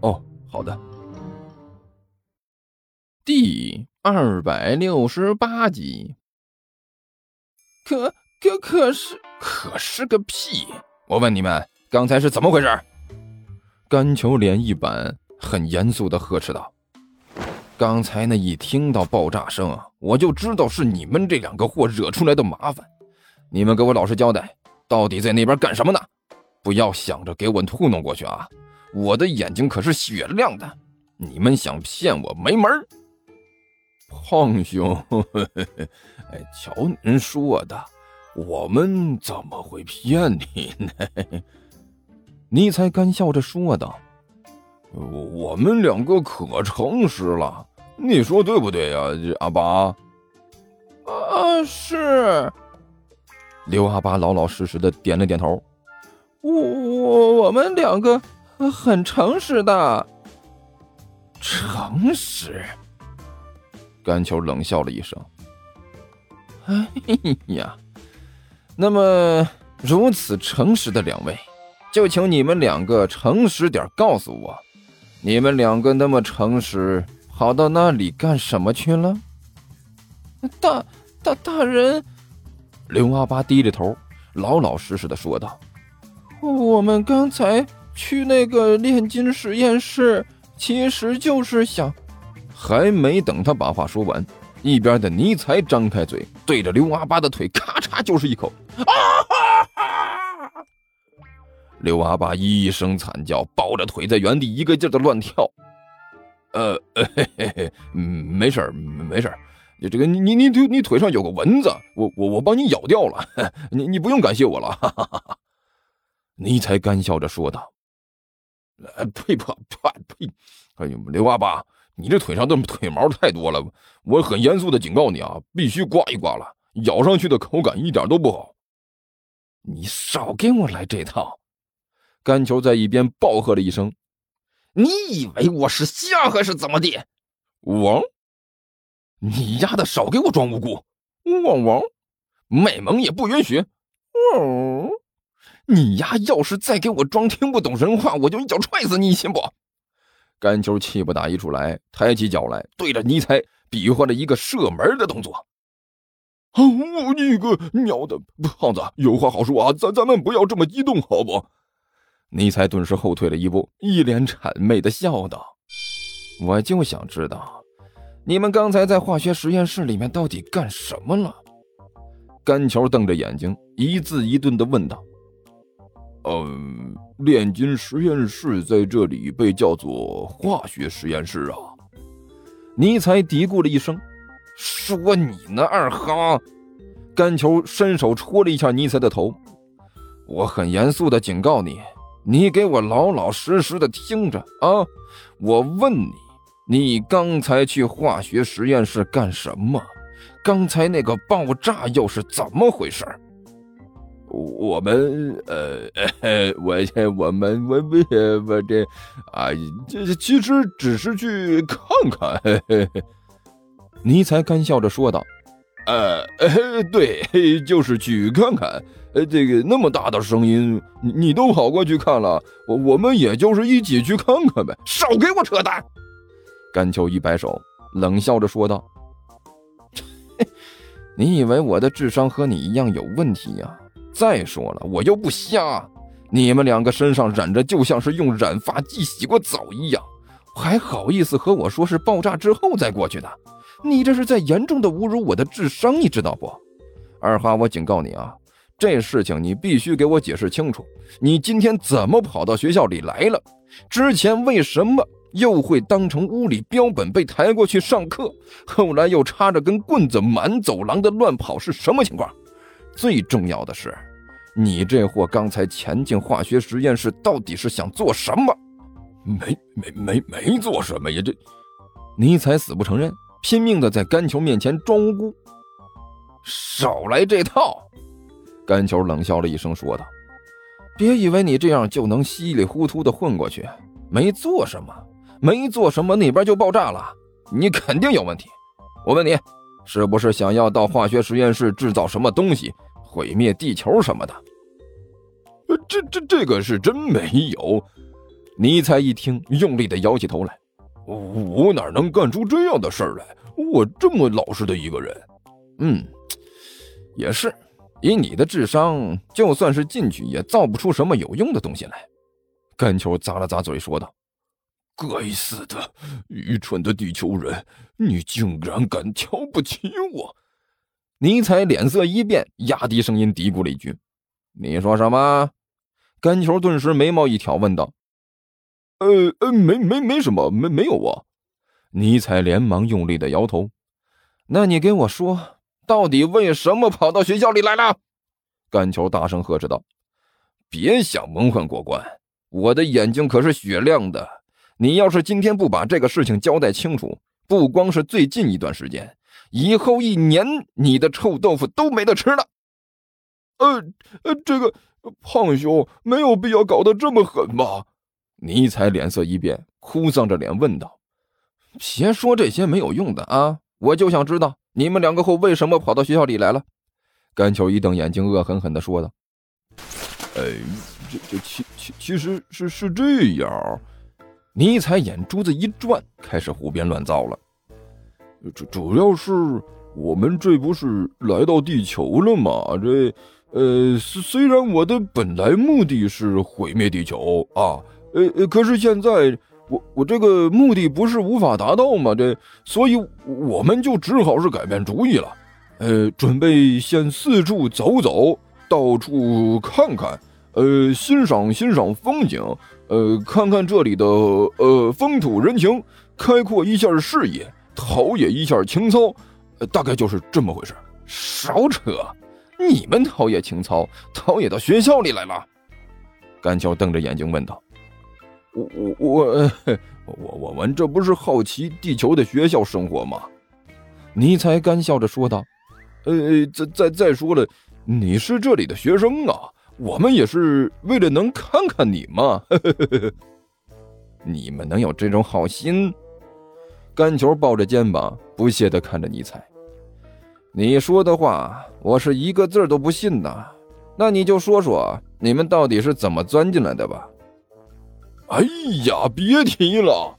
哦，好的。第二百六十八集。可可可是，可是个屁！我问你们，刚才是怎么回事？甘球脸一板，很严肃的呵斥道：“刚才那一听到爆炸声啊，我就知道是你们这两个货惹出来的麻烦。你们给我老实交代，到底在那边干什么呢？不要想着给我糊弄过去啊！”我的眼睛可是雪亮的，你们想骗我没门。胖兄，哎，瞧您说的，我们怎么会骗你呢？尼才干笑着说道：“我我们两个可诚实了，你说对不对呀，阿巴？”啊，是。刘阿八老老实实的点了点头。我我我们两个。很诚实的，诚实。甘球冷笑了一声：“哎呀，那么如此诚实的两位，就请你们两个诚实点，告诉我，你们两个那么诚实，跑到那里干什么去了？”大大大人，刘阿八低着头，老老实实的说道：“我们刚才。”去那个炼金实验室，其实就是想……还没等他把话说完，一边的尼才张开嘴，对着刘阿八的腿咔嚓就是一口。啊刘阿八一声惨叫，抱着腿在原地一个劲儿的乱跳。呃，嘿嘿嘿，没事儿，没事儿。你这个，你你你腿你腿上有个蚊子，我我我帮你咬掉了。你你不用感谢我了。哈哈哈哈尼才干笑着说道。呃，呸呸 呸！哎呦，刘阿八，你这腿上的腿毛太多了，我很严肃的警告你啊，必须刮一刮了，咬上去的口感一点都不好。你少给我来这套！甘球在一边暴喝了一声：“你以为我是瞎还是怎么的？”王，你丫的少给我装无辜！汪汪，卖萌也不允许！哦。你丫要是再给我装听不懂人话，我就一脚踹死你，信不？甘球气不打一处来，抬起脚来，对着尼采比划了一个射门的动作。哦，你个鸟的胖子，有话好说啊，咱咱们不要这么激动，好不？尼采顿时后退了一步，一脸谄媚的笑道：“我就想知道，你们刚才在化学实验室里面到底干什么了？”甘球瞪着眼睛，一字一顿的问道。嗯，炼金实验室在这里被叫做化学实验室啊。尼采嘀咕了一声：“说你呢，二哈！”甘球伸手戳了一下尼采的头。我很严肃的警告你，你给我老老实实的听着啊！我问你，你刚才去化学实验室干什么？刚才那个爆炸又是怎么回事？我们呃，我我们我我我这啊，这其实只是去看看。尼才干笑着说道：“呃，对，就是去看看。呃，这个那么大的声音，你你都跑过去看了，我我们也就是一起去看看呗。少给我扯淡！”甘秋一摆手，冷笑着说道：“你以为我的智商和你一样有问题呀？”再说了，我又不瞎，你们两个身上染着就像是用染发剂洗过澡一样，还好意思和我说是爆炸之后再过去的？你这是在严重的侮辱我的智商，你知道不？二哈，我警告你啊，这事情你必须给我解释清楚。你今天怎么跑到学校里来了？之前为什么又会当成屋里标本被抬过去上课？后来又插着根棍子满走廊的乱跑，是什么情况？最重要的是。你这货刚才潜进化学实验室，到底是想做什么？没没没没做什么呀！这尼采死不承认，拼命的在甘球面前装无辜。少来这套！甘球冷笑了一声，说道：“别以为你这样就能稀里糊涂的混过去。没做什么，没做什么，那边就爆炸了，你肯定有问题。我问你，是不是想要到化学实验室制造什么东西，毁灭地球什么的？”这这这个是真没有。尼采一听，用力的摇起头来：“我哪能干出这样的事儿来？我这么老实的一个人。”嗯。也是，以你的智商，就算是进去也造不出什么有用的东西来。甘球咂了咂嘴，说道：“该死的，愚蠢的地球人，你竟然敢瞧不起我！”尼采脸色一变，压低声音嘀咕了一句：“你说什么？”甘球顿时眉毛一挑，问道：“呃呃，没没没什么，没没有啊。”尼采连忙用力的摇头：“那你给我说。”到底为什么跑到学校里来了？甘球大声呵斥道：“别想蒙混过关！我的眼睛可是雪亮的。你要是今天不把这个事情交代清楚，不光是最近一段时间，以后一年你的臭豆腐都没得吃了。”呃呃，这个胖兄没有必要搞得这么狠吧？尼采脸色一变，哭丧着脸问道：“别说这些没有用的啊！我就想知道。”你们两个后为什么跑到学校里来了？甘球一瞪眼睛，恶狠狠地说道：“哎，这这其其其实是是这样。”尼采眼珠子一转，开始胡编乱造了。主主要是我们这不是来到地球了吗？这呃，虽然我的本来目的是毁灭地球啊，呃呃，可是现在。我我这个目的不是无法达到吗？这，所以我们就只好是改变主意了，呃，准备先四处走走，到处看看，呃，欣赏欣赏风景，呃，看看这里的呃风土人情，开阔一下视野，陶冶一下情操，大概就是这么回事。少扯！你们陶冶情操，陶冶到学校里来了？甘桥瞪着眼睛问道。我我我我我们这不是好奇地球的学校生活吗？尼采干笑着说道：“呃，再再再说了，你是这里的学生啊，我们也是为了能看看你嘛。你们能有这种好心？”甘球抱着肩膀，不屑的看着尼采：“你说的话，我是一个字都不信的。那你就说说，你们到底是怎么钻进来的吧？”哎呀，别提了！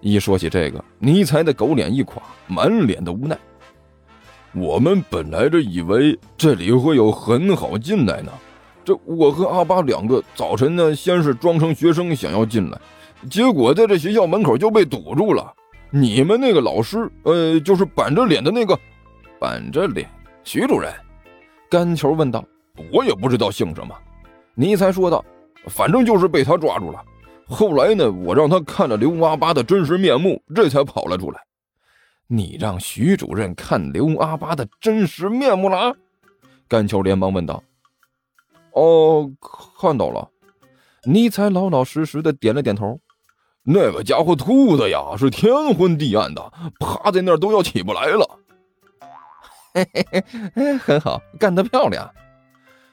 一说起这个，尼才的狗脸一垮，满脸的无奈。我们本来这以为这里会有很好进来呢。这我和阿巴两个早晨呢，先是装成学生想要进来，结果在这学校门口就被堵住了。你们那个老师，呃，就是板着脸的那个，板着脸，徐主任。甘球问道：“我也不知道姓什么。”尼采说道：“反正就是被他抓住了。”后来呢？我让他看了刘阿八的真实面目，这才跑了出来。你让徐主任看刘阿八的真实面目了？甘秋连忙问道。哦，看到了。尼采老老实实的点了点头。那个家伙吐的呀，是天昏地暗的，趴在那儿都要起不来了。嘿嘿嘿，很好，干得漂亮。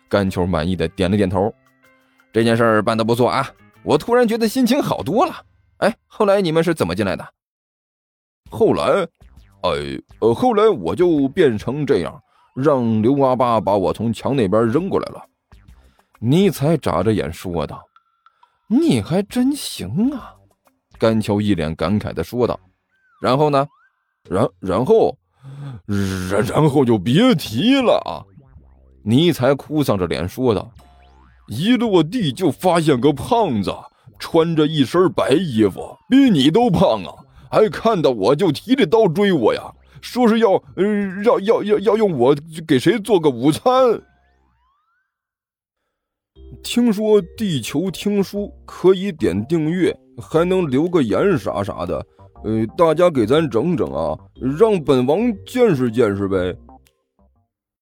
甘秋满意的点了点头。这件事办得不错啊。我突然觉得心情好多了。哎，后来你们是怎么进来的？后来，哎，呃，后来我就变成这样，让刘阿八把我从墙那边扔过来了。尼采眨着眼说道：“你还真行啊！”甘秋一脸感慨的说道：“然后呢？然然后，然然后就别提了啊！”尼才哭丧着脸说道。一落地就发现个胖子，穿着一身白衣服，比你都胖啊！还看到我就提着刀追我呀，说是要，呃，要要要要用我给谁做个午餐。听说地球听书可以点订阅，还能留个言啥啥的，呃，大家给咱整整啊，让本王见识见识呗。